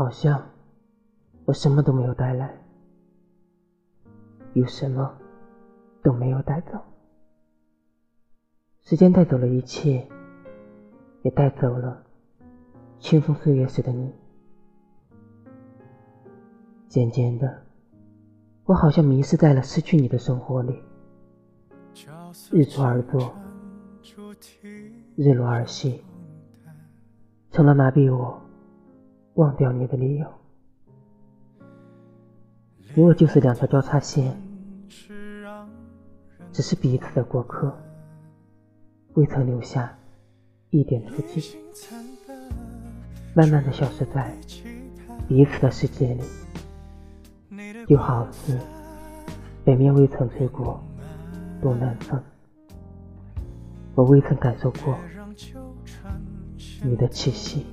好像我什么都没有带来，又什么都没有带走。时间带走了一切，也带走了青葱岁月时的你。渐渐的，我好像迷失在了失去你的生活里，日出而作，日落而息，成了麻痹我。忘掉你的理由，你我就是两条交叉线，只是彼此的过客，未曾留下一点足迹，慢慢的消失在彼此的世界里，就好似北面未曾吹过东南风，我未曾感受过你的气息。